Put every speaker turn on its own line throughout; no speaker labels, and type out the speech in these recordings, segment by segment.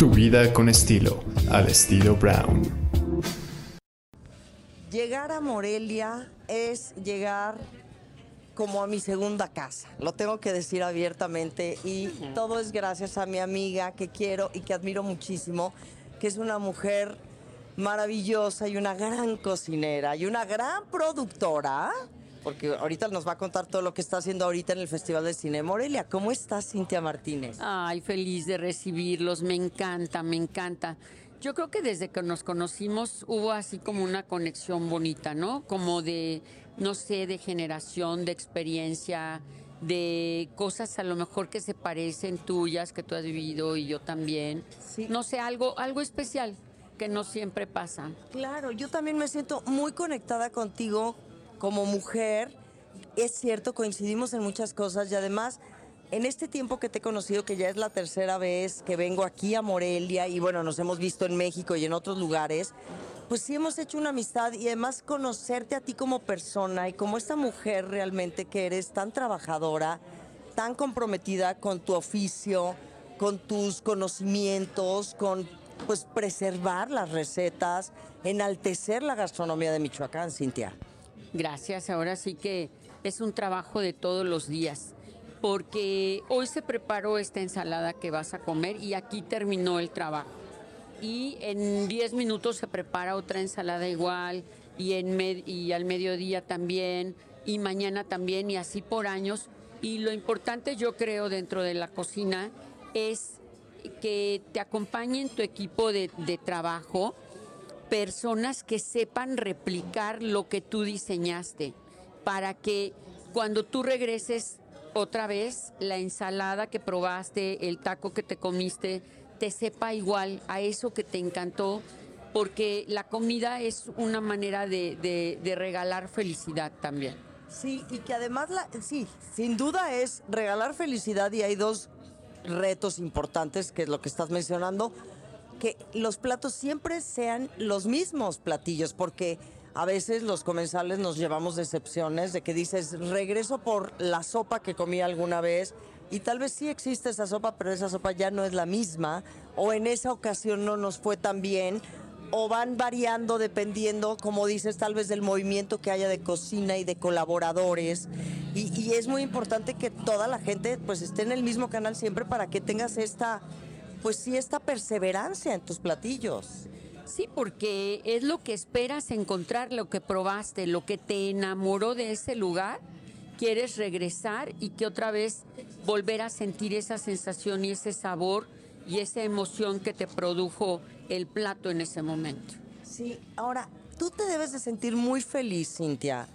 Tu vida con estilo, al estilo Brown.
Llegar a Morelia es llegar como a mi segunda casa, lo tengo que decir abiertamente y todo es gracias a mi amiga que quiero y que admiro muchísimo, que es una mujer maravillosa y una gran cocinera y una gran productora, porque ahorita nos va a contar todo lo que está haciendo ahorita en el Festival de Cine Morelia. ¿Cómo estás, Cintia Martínez?
Ay, feliz de recibirlos, me encanta, me encanta. Yo creo que desde que nos conocimos hubo así como una conexión bonita, ¿no? Como de, no sé, de generación, de experiencia, de cosas a lo mejor que se parecen tuyas, que tú has vivido y yo también.
Sí.
No sé, algo, algo especial que no siempre pasa.
Claro, yo también me siento muy conectada contigo como mujer. Es cierto, coincidimos en muchas cosas y además en este tiempo que te he conocido, que ya es la tercera vez que vengo aquí a Morelia y bueno, nos hemos visto en México y en otros lugares, pues sí hemos hecho una amistad y además conocerte a ti como persona y como esta mujer realmente que eres tan trabajadora, tan comprometida con tu oficio, con tus conocimientos, con pues preservar las recetas, enaltecer la gastronomía de Michoacán, Cintia.
Gracias, ahora sí que es un trabajo de todos los días, porque hoy se preparó esta ensalada que vas a comer y aquí terminó el trabajo. Y en 10 minutos se prepara otra ensalada igual y, en med- y al mediodía también y mañana también y así por años. Y lo importante yo creo dentro de la cocina es que te acompañen tu equipo de, de trabajo personas que sepan replicar lo que tú diseñaste para que cuando tú regreses otra vez la ensalada que probaste, el taco que te comiste, te sepa igual a eso que te encantó, porque la comida es una manera de, de- regalar felicidad también.
Sí, y que además, la, sí, sin duda es regalar felicidad y hay dos retos importantes, que es lo que estás mencionando, que los platos siempre sean los mismos platillos, porque a veces los comensales nos llevamos decepciones de que dices, regreso por la sopa que comí alguna vez y tal vez sí existe esa sopa, pero esa sopa ya no es la misma, o en esa ocasión no nos fue tan bien, o van variando dependiendo, como dices, tal vez del movimiento que haya de cocina y de colaboradores. Y, y es muy importante que toda la gente pues esté en el mismo canal siempre para que tengas esta, pues sí, esta perseverancia en tus platillos.
Sí, porque es lo que esperas encontrar, lo que probaste, lo que te enamoró de ese lugar. Quieres regresar y que otra vez volver a sentir esa sensación y ese sabor y esa emoción que te produjo el plato en ese momento.
Sí, ahora, tú te debes de sentir muy feliz, Cintia,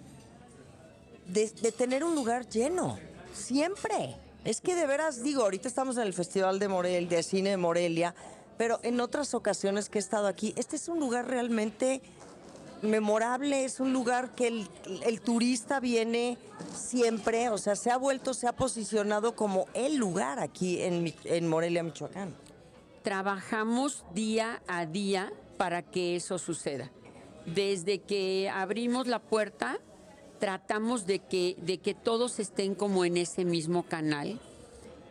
de, de tener un lugar lleno, siempre. Es que de veras, digo, ahorita estamos en el Festival de de Cine de Morelia, pero en otras ocasiones que he estado aquí, este es un lugar realmente memorable, es un lugar que el, turista viene siempre, o sea, se ha vuelto, se ha posicionado como el lugar aquí en Morelia, Michoacán.
Trabajamos día a día para que eso suceda. Desde que abrimos la puerta, tratamos de que, de que todos estén como en ese mismo canal.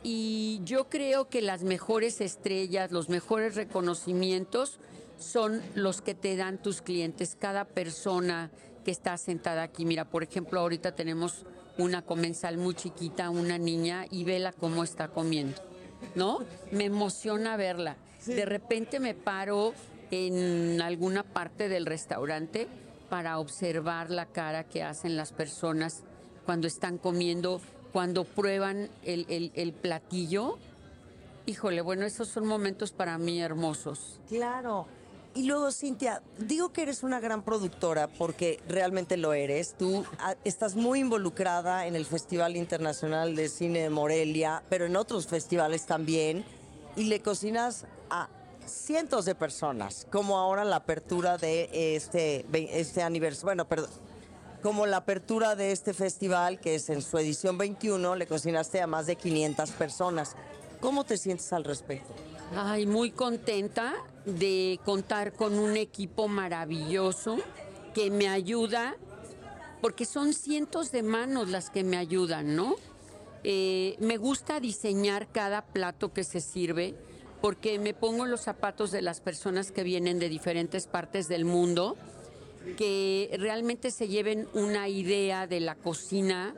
Y yo creo que las mejores estrellas, los mejores reconocimientos son los que te dan tus clientes, cada persona que está sentada aquí. Mira, por ejemplo, ahorita tenemos una comensal muy chiquita, una niña, y vela cómo está comiendo, ¿no? Me emociona verla. De repente me paro en alguna parte del restaurante para observar la cara que hacen las personas cuando están comiendo, cuando prueban el, el- platillo. Híjole, bueno, esos son momentos para mí hermosos.
Claro. Y luego, Cintia, digo que eres una gran productora porque realmente lo eres. Tú ah, estás muy involucrada en el Festival Internacional de Cine de Morelia, pero en otros festivales también. Y le cocinas a cientos de personas, como ahora la apertura de este, este aniversario. Bueno, perdón. Como la apertura de este festival, que es en su edición 21, le cocinaste a más de 500 personas. ¿Cómo te sientes al respecto?
Ay, muy contenta de contar con un equipo maravilloso que me ayuda, porque son cientos de manos las que me ayudan, ¿no? Eh, me gusta diseñar cada plato que se sirve, porque me pongo los zapatos de las personas que vienen de diferentes partes del mundo, que realmente se lleven una idea de la cocina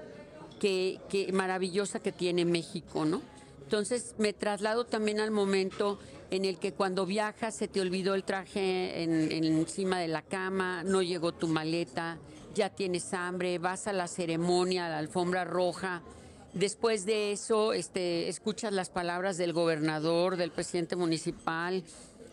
que, que maravillosa que tiene México, ¿no? Entonces me traslado también al momento en el que cuando viajas se te olvidó el traje en encima de la cama, no llegó tu maleta, ya tienes hambre, vas a la ceremonia, a la alfombra roja. Después de eso, este, escuchas las palabras del gobernador, del presidente municipal,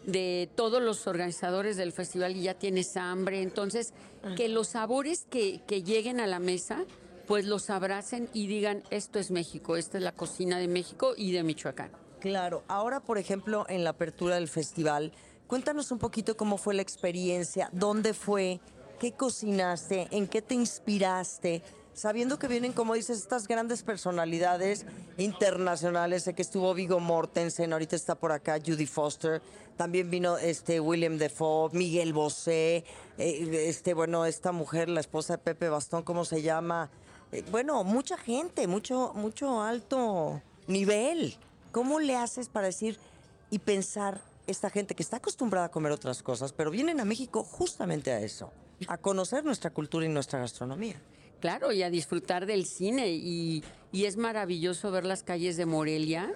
de todos los organizadores del festival y ya tienes hambre. Entonces, que los sabores que, que lleguen a la mesa, pues los abracen y digan, esto es México, esta es la cocina de México y de Michoacán.
Claro, ahora por ejemplo en la apertura del festival, cuéntanos un poquito cómo fue la experiencia, dónde fue, qué cocinaste, en qué te inspiraste, sabiendo que vienen, como dices, estas grandes personalidades internacionales, sé que estuvo Vigo Mortensen, ahorita está por acá Judy Foster, también vino este William Defoe, Miguel Bosé, eh, este, bueno, esta mujer, la esposa de Pepe Bastón, ¿cómo se llama? Eh, bueno, mucha gente, mucho, mucho alto nivel. ¿Cómo le haces para decir y pensar esta gente que está acostumbrada a comer otras cosas, pero vienen a México justamente a eso, a conocer nuestra cultura y nuestra gastronomía?
Claro, y a disfrutar del cine. Y, es maravilloso ver las calles de Morelia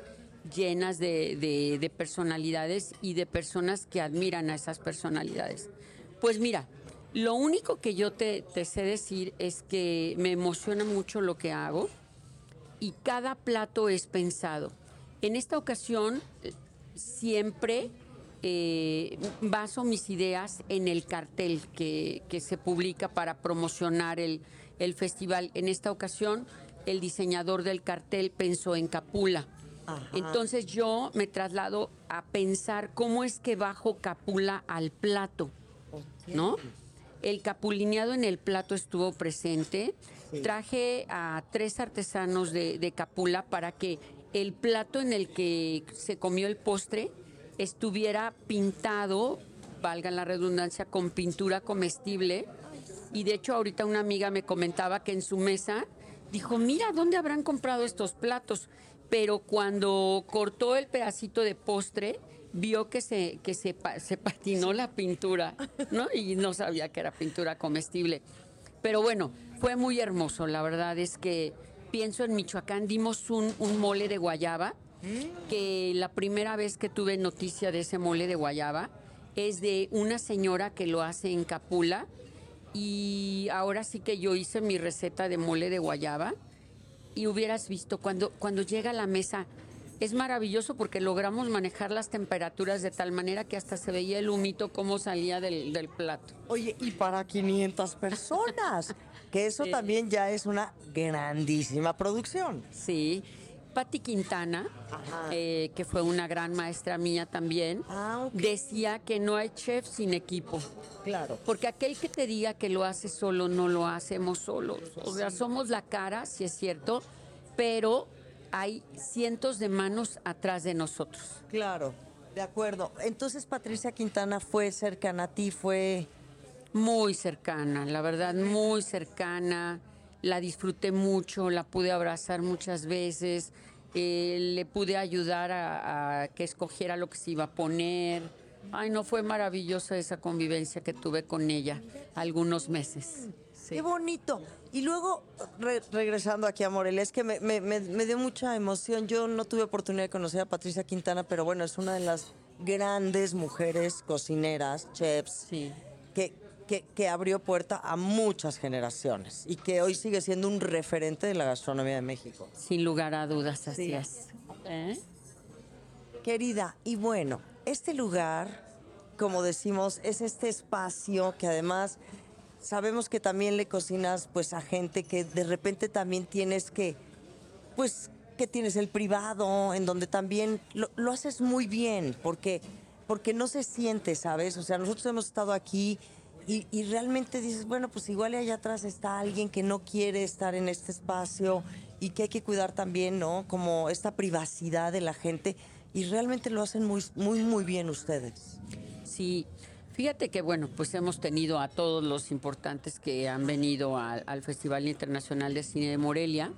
llenas de, de- de personalidades y de personas que admiran a esas personalidades. Pues mira, lo único que yo te, sé decir es que me emociona mucho lo que hago y cada plato es pensado. En esta ocasión eh, siempre eh, baso mis ideas en el cartel que se publica para promocionar el, el festival. En esta ocasión el diseñador del cartel pensó en Capula.
Ajá.
Entonces yo me traslado a pensar cómo es que bajo Capula al plato, ¿no? El capulineado en el plato estuvo presente. Traje a tres artesanos de, de Capula para que el plato en el que se comió el postre estuviera pintado, valga la redundancia, con pintura comestible. Y de hecho ahorita una amiga me comentaba que en su mesa dijo, mira, ¿dónde habrán comprado estos platos? Pero cuando cortó el pedacito de postre, vio que se, que se, se patinó la pintura, ¿no? Y no sabía que era pintura comestible. Pero bueno, fue muy hermoso. La verdad es que pienso en Michoacán, dimos un, un mole de guayaba, que la primera vez que tuve noticia de ese mole de guayaba es de una señora que lo hace en Capula. Y ahora sí que yo hice mi receta de mole de guayaba y hubieras visto cuando, cuando llega a la mesa. Es maravilloso porque logramos manejar las temperaturas de tal manera que hasta se veía el humito cómo salía del, del plato.
Oye, y para 500 personas, que eso también ya es una grandísima producción.
Sí. Patti Quintana, eh, que fue una gran maestra mía también,
Ah,
decía que no hay chef sin equipo.
Claro.
Porque aquel que te diga que lo hace solo, no lo hacemos solos. O sea, somos la cara, sí es cierto, pero hay cientos de manos atrás de nosotros.
Claro, de acuerdo. Entonces Patricia Quintana fue cercana a ti, fue...
Muy cercana, la verdad, muy cercana. La disfruté mucho, la pude abrazar muchas veces, eh, le pude ayudar a, a que escogiera lo que se iba a poner. Ay, no, fue maravillosa esa convivencia que tuve con ella algunos meses. Sí.
Qué bonito. Y luego, re- regresando aquí a Morelia, es que me, me- me- me dio mucha emoción. Yo no tuve oportunidad de conocer a Patricia Quintana, pero bueno, es una de las grandes mujeres cocineras, chefs,
Sí.
que, que, que abrió puerta a muchas generaciones y que hoy sigue siendo un referente de la gastronomía de México.
Sin lugar a dudas, así
Sí.
es. ¿Eh?
Querida, y bueno, este lugar, como decimos, es este espacio que además sabemos que también le cocinas pues a gente que de repente también tienes que, pues que tienes el privado, en donde también lo, lo haces muy bien, porque, porque no se siente, ¿sabes? O sea, nosotros hemos estado aquí y, y realmente dices, bueno, pues igual allá atrás está alguien que no quiere estar en este espacio y que hay que cuidar también, ¿no? Como esta privacidad de la gente y realmente lo hacen muy, muy, muy bien ustedes.
Sí, fíjate que bueno, pues hemos tenido a todos los importantes que han venido al, al Festival Internacional de Cine de Morelia.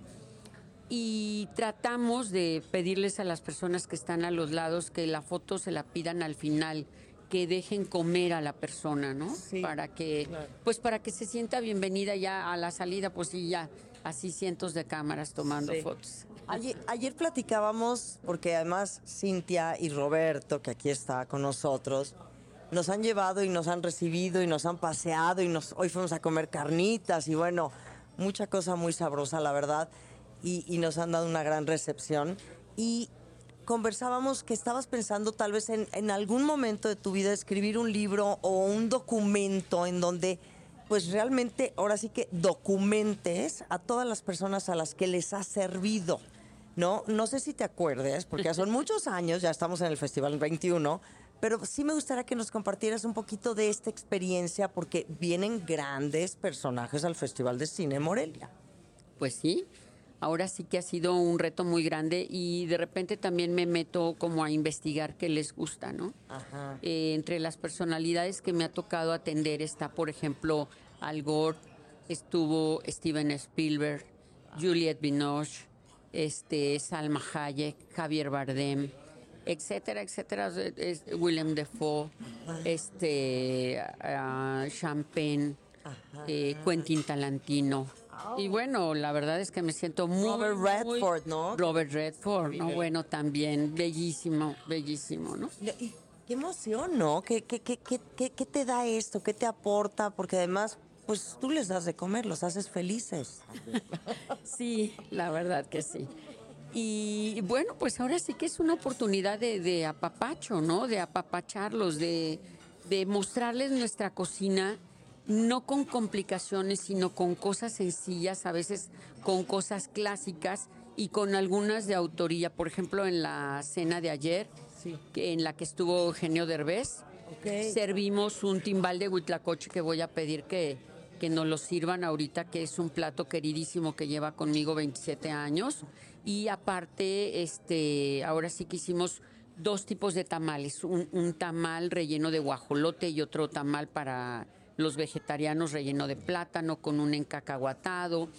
y tratamos de pedirles a las personas que están a los lados que la foto se la pidan al final que dejen comer a la persona, ¿no?
Sí,
para que,
claro.
pues para que se sienta bienvenida ya a la salida, pues sí, ya así cientos de cámaras tomando
Sí.
fotos.
Ayer, ayer platicábamos, porque además Cintia y Roberto, que aquí está con nosotros, nos han llevado y nos han recibido y nos han paseado y nos, hoy fuimos a comer carnitas y bueno, mucha cosa muy sabrosa, la verdad, y, y nos han dado una gran recepción. Y conversábamos que estabas pensando tal vez en, en algún momento de tu vida escribir un libro o un documento en donde pues realmente ahora sí que documentes a todas las personas a las que les ha servido. No, no sé si te acuerdes, porque ya son muchos años, ya estamos en el Festival 21, pero sí me gustaría que nos compartieras un poquito de esta experiencia, porque vienen grandes personajes al Festival de Cine Morelia.
Pues sí, ahora sí que ha sido un reto muy grande y de repente también me meto como a investigar qué les gusta, ¿no?
Ajá.
Eh, entre las personalidades que me ha tocado atender está, por ejemplo, Al Gore, estuvo Steven Spielberg, Juliette Binoche, este, Salma Hayek, Javier Bardem, etcétera, etcétera, es- Willem Dafoe, este, Champagne, eh, Quentin Talantino. Y bueno, la verdad es que me siento muy...
Robert
muy-
Redford, ¿no?
Robert Redford, ¿no? Bueno, también, bellísimo, bellísimo, ¿no?
Qué emoción, ¿no? ¿Qué, qué, qué, qué, qué- qué te da esto? ¿Qué te aporta? Porque además, pues tú les das de comer, los haces felices.
Sí, la verdad que sí. Y bueno, pues ahora sí que es una oportunidad de, de apapacho, ¿no? De apapacharlos, de, de mostrarles nuestra cocina, no con complicaciones, sino con cosas sencillas, a veces con cosas clásicas y con algunas de autoría. Por ejemplo, en la cena de ayer,
Sí.
en la que estuvo Eugenio Derbez, servimos un timbal de huitlacoche que voy a pedir que, que nos lo sirvan ahorita, que es un plato queridísimo que lleva conmigo 27 años. Y aparte, este, ahora sí que hicimos dos tipos de tamales, un, un tamal relleno de guajolote y otro tamal para los vegetarianos relleno de plátano con un encacahuatado.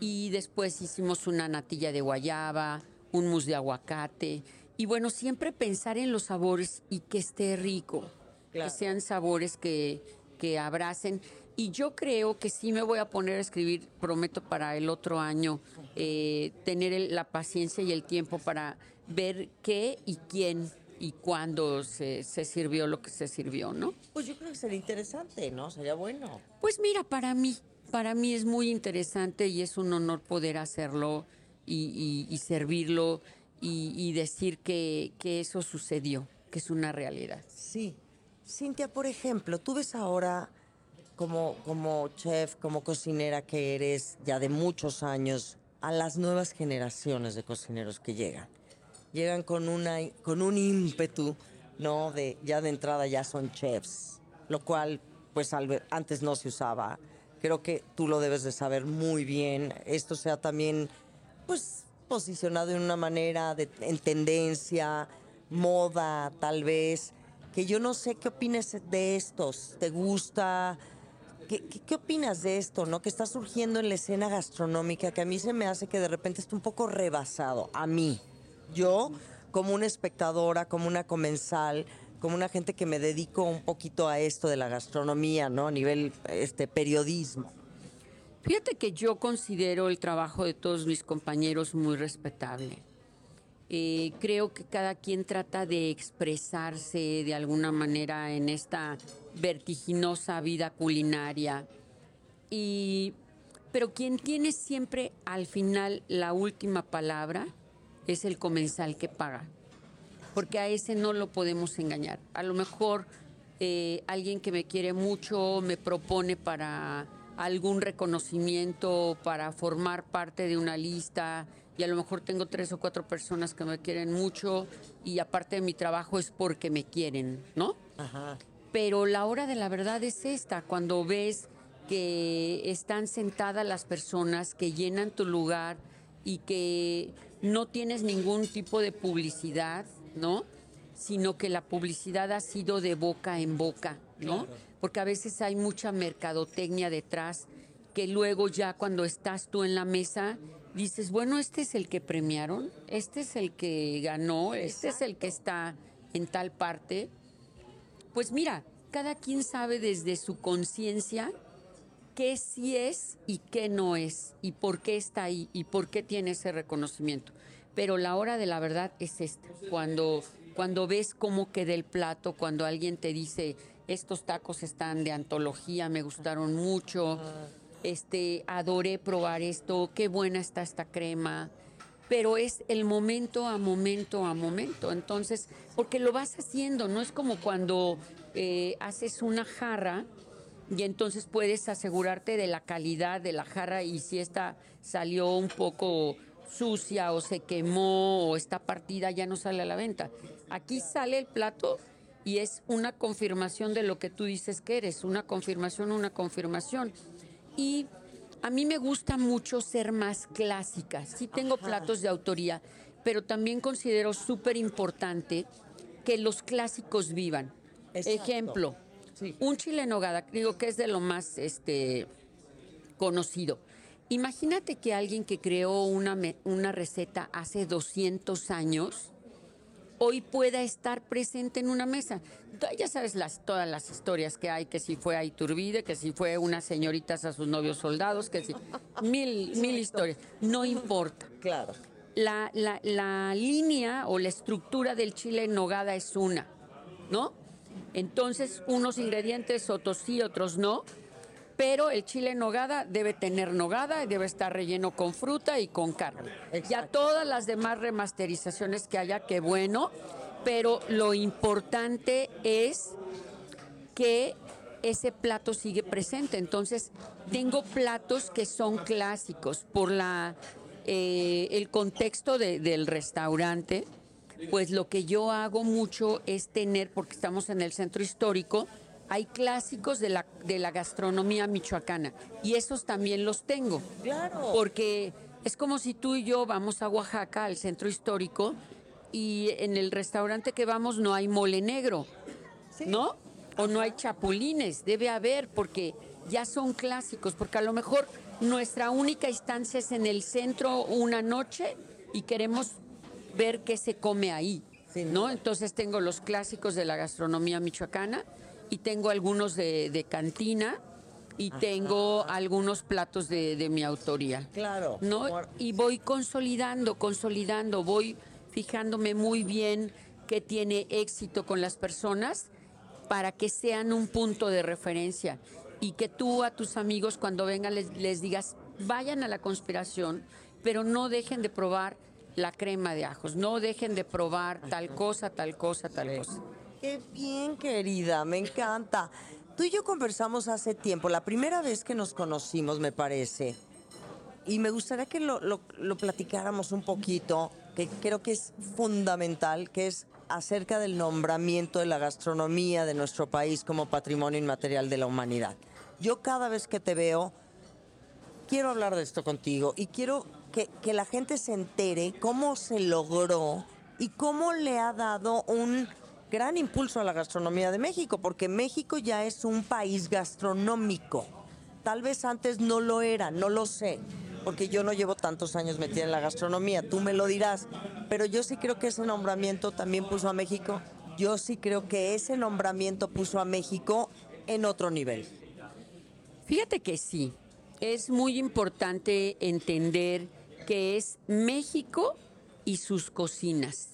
Y después hicimos una natilla de guayaba, un mousse de aguacate. Y bueno, siempre pensar en los sabores y que esté rico.
Claro.
Que sean sabores que, que abracen. Y yo creo que sí me voy a poner a escribir, prometo para el otro año, eh, tener el- la paciencia y el tiempo para ver qué y quién y cuándo se, se sirvió lo que se sirvió, ¿no?
Pues yo creo que sería interesante, ¿no? Sería bueno.
Pues mira, para mí, para mí es muy interesante y es un honor poder hacerlo y, y- y servirlo y, y decir que, que eso sucedió, que es una realidad.
Sí. Cintia, por ejemplo, tú ves ahora como, como chef, como cocinera que eres ya de muchos años, a las nuevas generaciones de cocineros que llegan. Llegan con, una, con un ímpetu, ¿no? De, ya de entrada ya son chefs, lo cual, pues antes no se usaba. Creo que tú lo debes de saber muy bien. Esto sea también, pues, posicionado de una manera de, en tendencia, moda, tal vez. Que yo no sé qué opinas de estos. ¿Te gusta? ¿Qué, qué, qué opinas de esto, no? Que está surgiendo en la escena gastronómica, que a mí se me hace que de repente está un poco rebasado. A mí. Yo, como una espectadora, como una comensal, como una gente que me dedico un poquito a esto de la gastronomía, ¿no? A nivel este, periodismo.
Fíjate que yo considero el trabajo de todos mis compañeros muy respetable. Eh, creo que cada quien trata de expresarse de alguna manera en esta vertiginosa vida culinaria. Y, pero quien tiene siempre al final la última palabra es el comensal que paga. Porque a ese no lo podemos engañar. A lo mejor eh, alguien que me quiere mucho me propone para algún reconocimiento, para formar parte de una lista, y a lo mejor tengo tres o cuatro personas que me quieren mucho, y aparte de mi trabajo es porque me quieren, ¿no?
Ajá.
Pero la hora de la verdad es esta, cuando ves que están sentadas las personas que llenan tu lugar y que no tienes ningún tipo de publicidad, ¿no? Sino que la publicidad ha sido de boca en boca, ¿no? Porque a veces hay mucha mercadotecnia detrás que luego ya cuando estás tú en la mesa dices, bueno, este es el que premiaron, este es el que ganó, este es el que está en tal parte. Pues mira, cada quien sabe desde su conciencia qué sí es y qué no es, y por qué está ahí, y por qué tiene ese reconocimiento. Pero la hora de la verdad es esta, cuando, cuando ves cómo queda el plato, cuando alguien te dice, estos tacos están de antología, me gustaron mucho, este, adoré probar esto, qué buena está esta crema, pero es el momento a momento a momento. Entonces, porque lo vas haciendo, no es como cuando eh, haces una jarra y entonces puedes asegurarte de la calidad de la jarra y si esta salió un poco sucia o se quemó o está partida ya no sale a la venta. Aquí sale el plato y es una confirmación de lo que tú dices que eres, una confirmación, una confirmación. Y a mí me gusta mucho ser más clásica. Sí tengo platos de autoría, pero también considero súper importante que los clásicos vivan.
Exacto.
Ejemplo, un chile en nogada, digo que es de lo más este, conocido. Imagínate que alguien que creó una, una receta hace 200 años hoy pueda estar presente en una mesa. Ya sabes las, todas las historias que hay, que si fue a Iturbide, que si fue unas señoritas a sus novios soldados, que si... Mil, mil historias. No importa.
Claro.
La, la- la línea o la estructura del chile en nogada es una, ¿no? Entonces, unos ingredientes, otros sí, otros no. Pero el chile en nogada debe tener nogada y debe estar relleno con fruta y con carne. Ya
Exacto.
todas las demás remasterizaciones que haya, qué bueno. Pero lo importante es que ese plato sigue presente. Entonces, tengo platos que son clásicos por la eh, el contexto de- del restaurante. Pues lo que yo hago mucho es tener, porque estamos en el centro histórico, hay clásicos de la, de la gastronomía michoacana y esos también los tengo.
Claro.
Porque es como si tú y yo vamos a Oaxaca, al centro histórico, y en el restaurante que vamos no hay mole negro, ¿no? O no hay chapulines, debe haber, porque ya son clásicos, porque a lo mejor nuestra única instancia es en el centro una noche y queremos ver qué se come ahí, ¿no? Entonces tengo los clásicos de la gastronomía michoacana y tengo algunos de, de cantina y tengo algunos platos de, de mi autoría.
Claro.
¿no? Y voy consolidando, consolidando, voy fijándome muy bien qué tiene éxito con las personas para que sean un punto de referencia y que tú a tus amigos cuando vengan les, les digas, vayan a la conspiración, pero no dejen de probar la crema de ajos, no dejen de probar tal cosa, tal cosa, tal cosa.
Qué bien, querida, me encanta. Tú y yo conversamos hace tiempo, la primera vez que nos conocimos, me parece. Y me gustaría que lo, lo- lo platicáramos un poquito, que creo que es fundamental, que es acerca del nombramiento de la gastronomía de nuestro país como patrimonio inmaterial de la humanidad. Yo cada vez que te veo, quiero hablar de esto contigo y quiero que, la gente se entere cómo se logró y cómo le ha dado un gran impulso a la gastronomía de México, porque México ya es un país gastronómico. Tal vez antes no lo era, no lo sé, porque yo no llevo tantos años metida en la gastronomía, tú me lo dirás, pero yo sí creo que ese nombramiento también puso a México, yo sí creo que ese nombramiento puso a México en otro nivel.
Fíjate que sí, es muy importante entender que es México y sus cocinas.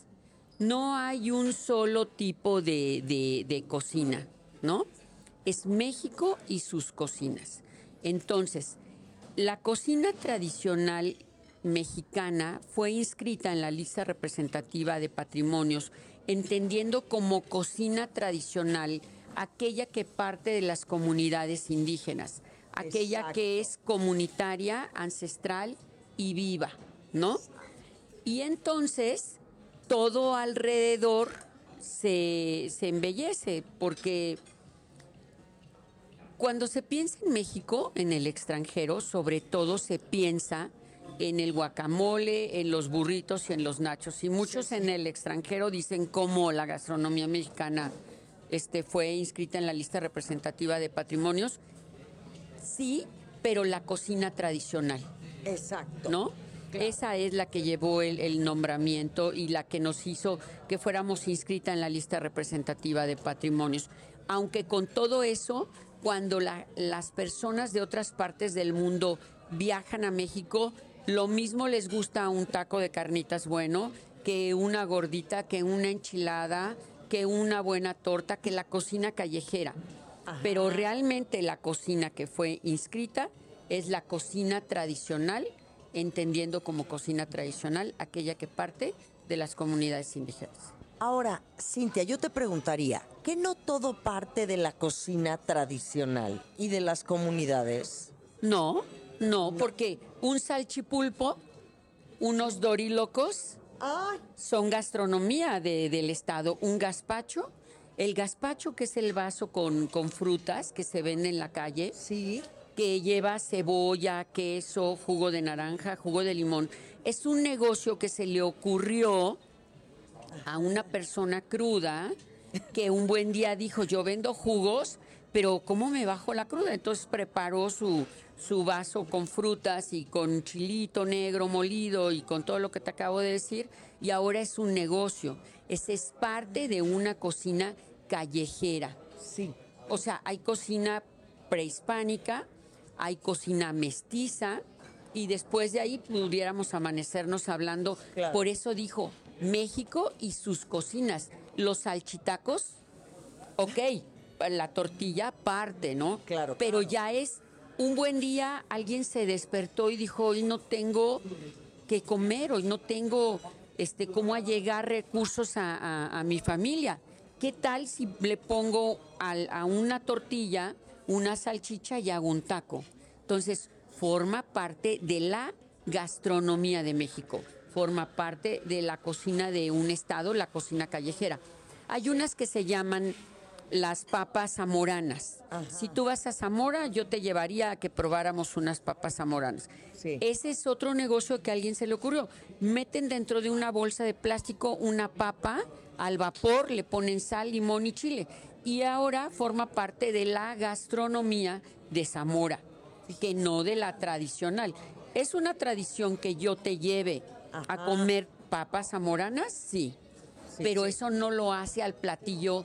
No hay un solo tipo de, de- de cocina, ¿no? Es México y sus cocinas. Entonces, la cocina tradicional mexicana fue inscrita en la lista representativa de patrimonios, entendiendo como cocina tradicional aquella que parte de las comunidades indígenas, aquella que es comunitaria, ancestral y viva, ¿no? Y entonces todo alrededor se, se embellece, porque cuando se piensa en México, en el extranjero, sobre todo se piensa en el guacamole, en los burritos y en los nachos. Y muchos en el extranjero dicen cómo la gastronomía mexicana este, fue inscrita en la lista representativa de patrimonios. Sí, pero la cocina tradicional.
Exacto.
¿no? Esa es la que llevó el, el nombramiento y la que nos hizo que fuéramos inscrita en la lista representativa de patrimonios. Aunque con todo eso, cuando la- las personas de otras partes del mundo viajan a México, lo mismo les gusta un taco de carnitas bueno que una gordita, que una enchilada, que una buena torta, que la cocina callejera. Pero realmente la cocina que fue inscrita es la cocina tradicional, entendiendo como cocina tradicional aquella que parte de las comunidades indígenas.
Ahora, Cintia, yo te preguntaría, ¿qué no todo parte de la cocina tradicional y de las comunidades?
No, no, porque un salchipulpo, unos dorilocos,
Ay,
son gastronomía de- del estado. Un gazpacho, el gazpacho que es el vaso con, con frutas que se vende en la calle,
sí.
Que lleva cebolla, queso, jugo de naranja, jugo de limón. Es un negocio que se le ocurrió a una persona cruda que un buen día dijo, yo vendo jugos, pero ¿cómo me bajo la cruda? Entonces preparó su, su vaso con frutas y con chilito negro molido y con todo lo que te acabo de decir, y ahora es un negocio. Ese es parte de una cocina callejera.
Sí.
O sea, hay cocina prehispánica, hay cocina mestiza y después de ahí pudiéramos amanecernos hablando.
Claro.
Por eso dijo México y sus cocinas. Los salchitacos, ok, la tortilla parte, ¿no?
Claro,
Pero
claro.
ya es un buen día, alguien se despertó y dijo, hoy no tengo que comer, hoy no tengo este, cómo allegar recursos a, a- a mi familia. ¿Qué tal si le pongo al- a una tortilla una salchicha y hago un taco? Entonces, forma parte de la gastronomía de México, forma parte de la cocina de un estado, la cocina callejera. Hay unas que se llaman las papas zamoranas. Si tú vas a Zamora, yo te llevaría a que probáramos unas papas zamoranas.
Sí.
Ese es otro negocio que a alguien se le ocurrió. Meten dentro de una bolsa de plástico una papa al vapor, le ponen sal, limón y chile. Y ahora forma parte de la gastronomía de Zamora, que no de la tradicional. ¿Es una tradición que yo te lleve a comer papas zamoranas? Sí.
Sí,
Pero
sí.
eso no lo hace al platillo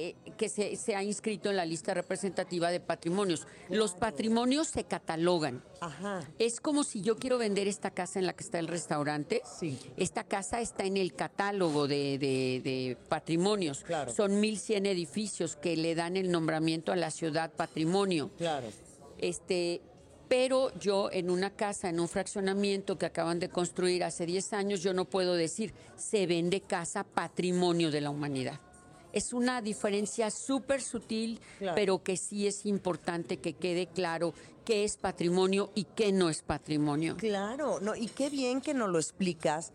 eh, que se, se ha inscrito en la lista representativa de patrimonios. Los patrimonios se catalogan.
Ajá.
Es como si yo quiero vender esta casa en la que está el restaurante.
Sí.
Esta casa está en el catálogo de, de- de patrimonios.
Claro.
Son 1.100 edificios que le dan el nombramiento a la ciudad patrimonio.
Claro.
Este, pero yo en una casa, en un fraccionamiento que acaban de construir hace 10 años, yo no puedo decir se vende casa patrimonio de la humanidad. Es una diferencia súper sutil,
Claro.
pero que sí es importante que quede claro qué es patrimonio y qué no es patrimonio.
Claro, no, y qué bien que nos lo explicas.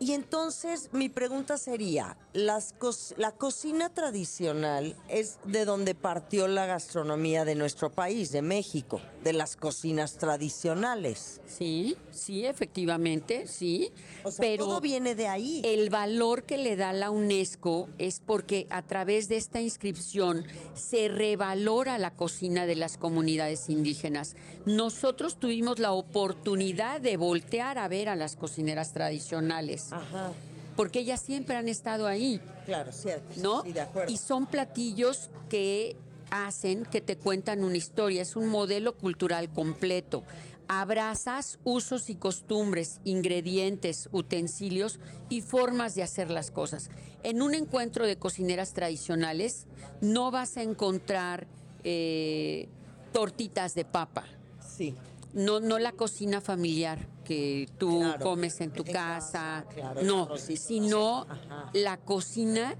Y entonces mi pregunta sería, las co- la cocina tradicional es de donde partió la gastronomía de nuestro país, de México, de las cocinas tradicionales.
Sí, sí, efectivamente, sí.
O sea,
pero
todo viene de ahí.
El valor que le da la UNESCO es porque a través de esta inscripción se revalora la cocina de las comunidades indígenas. Nosotros tuvimos la oportunidad de voltear a ver a las cocineras tradicionales,
Ajá,
porque ellas siempre han estado ahí.
claro, cierto.
¿no?
Sí, de acuerdo.
Y son platillos que hacen, que te cuentan una historia, es un modelo cultural completo. Abrazas usos y costumbres, ingredientes, utensilios y formas de hacer las cosas. En un encuentro de cocineras tradicionales no vas a encontrar eh, tortitas de papa,
Sí,
no, no la cocina familiar que tú
Claro,
comes en tu
en
casa,
casa, claro, el
no, sino
ajá.
la cocina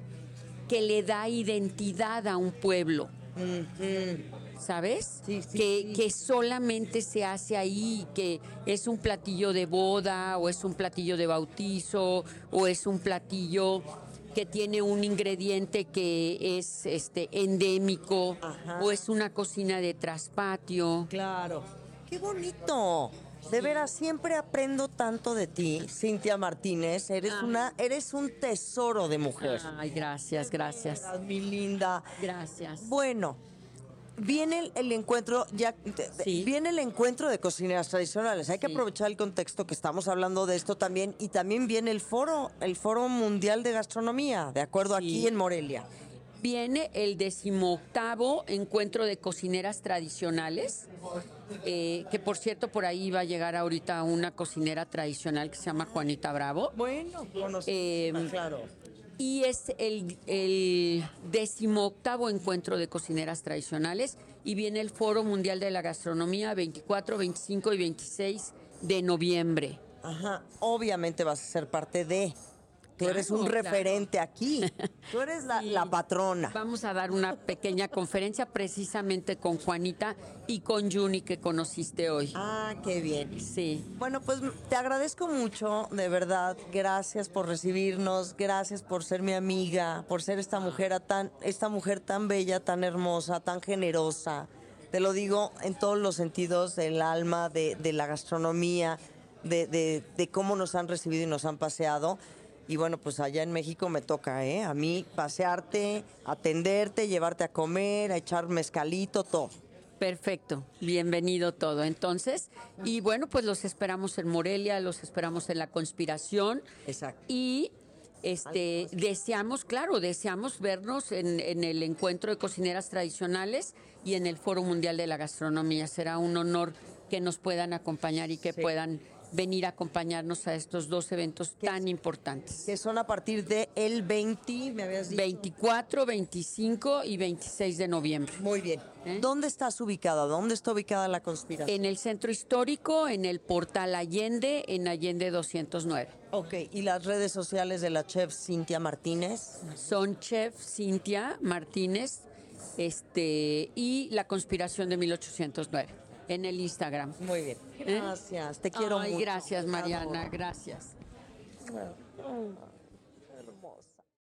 que le da identidad a un pueblo, ¿sabes?
Sí, sí,
que,
sí.
que solamente se hace ahí, que es un platillo de boda o es un platillo de bautizo o es un platillo que tiene un ingrediente que es este endémico
Ajá.
o es una cocina de traspatio.
claro. ¡Qué bonito! De veras, siempre aprendo tanto de ti, Cintia Martínez. Eres
Ay.
una, eres un tesoro de mujer.
Ay, gracias, gracias.
Mi linda.
Gracias.
Bueno, viene el, el encuentro, ya
Sí.
viene el encuentro de cocineras tradicionales. Hay que aprovechar el contexto que estamos hablando de esto también. Y también viene el foro, el foro mundial de gastronomía, de acuerdo
Sí.
aquí en Morelia.
Viene el decimoctavo encuentro de cocineras tradicionales, eh, que por cierto por ahí va a llegar ahorita una cocinera tradicional que se llama Juanita Bravo.
Bueno,
Eh,
claro.
Y es el, el decimoctavo encuentro de cocineras tradicionales y viene el Foro Mundial de la Gastronomía 24, 25 y 26 de noviembre.
Ajá, obviamente vas a ser parte de. Tú
Claro,
eres un
claro.
referente aquí. Tú eres la,
Sí.
la patrona.
Vamos a dar una pequeña conferencia precisamente con Juanita y con Juni que conociste hoy.
Ah, qué bien.
Sí.
Bueno, pues te agradezco mucho, de verdad. Gracias por recibirnos, gracias por ser mi amiga, por ser esta mujer a tan, esta mujer tan bella, tan hermosa, tan generosa. Te lo digo en todos los sentidos del alma, de, de la gastronomía, de, de- de cómo nos han recibido y nos han paseado. Y bueno, pues allá en México me toca, ¿eh? A mí pasearte, atenderte, llevarte a comer, a echar mezcalito, todo.
Perfecto, bienvenido todo. Entonces, y bueno, pues los esperamos en Morelia, los esperamos en la conspiración
Exacto.
y este deseamos, claro, deseamos vernos en, en el encuentro de cocineras tradicionales y en el Foro Mundial de la Gastronomía. Será un honor que nos puedan acompañar y que
Sí.
puedan venir a acompañarnos a estos dos eventos tan importantes.
Que son a partir de el 20, me habías dicho.
24, 25 y 26 de noviembre.
Muy bien.
¿Eh?
¿Dónde estás ubicada? ¿Dónde está ubicada la conspiración?
En el centro histórico, en el portal Allende, en Allende 209.
Ok, ¿y las redes sociales de la chef Cintia Martínez?
Son Chef Cintia Martínez este, y La Conspiración de 1809 en el Instagram.
Muy bien.
¿Eh?
Gracias, te quiero
Ay,
mucho.
gracias, Mariana, gracias.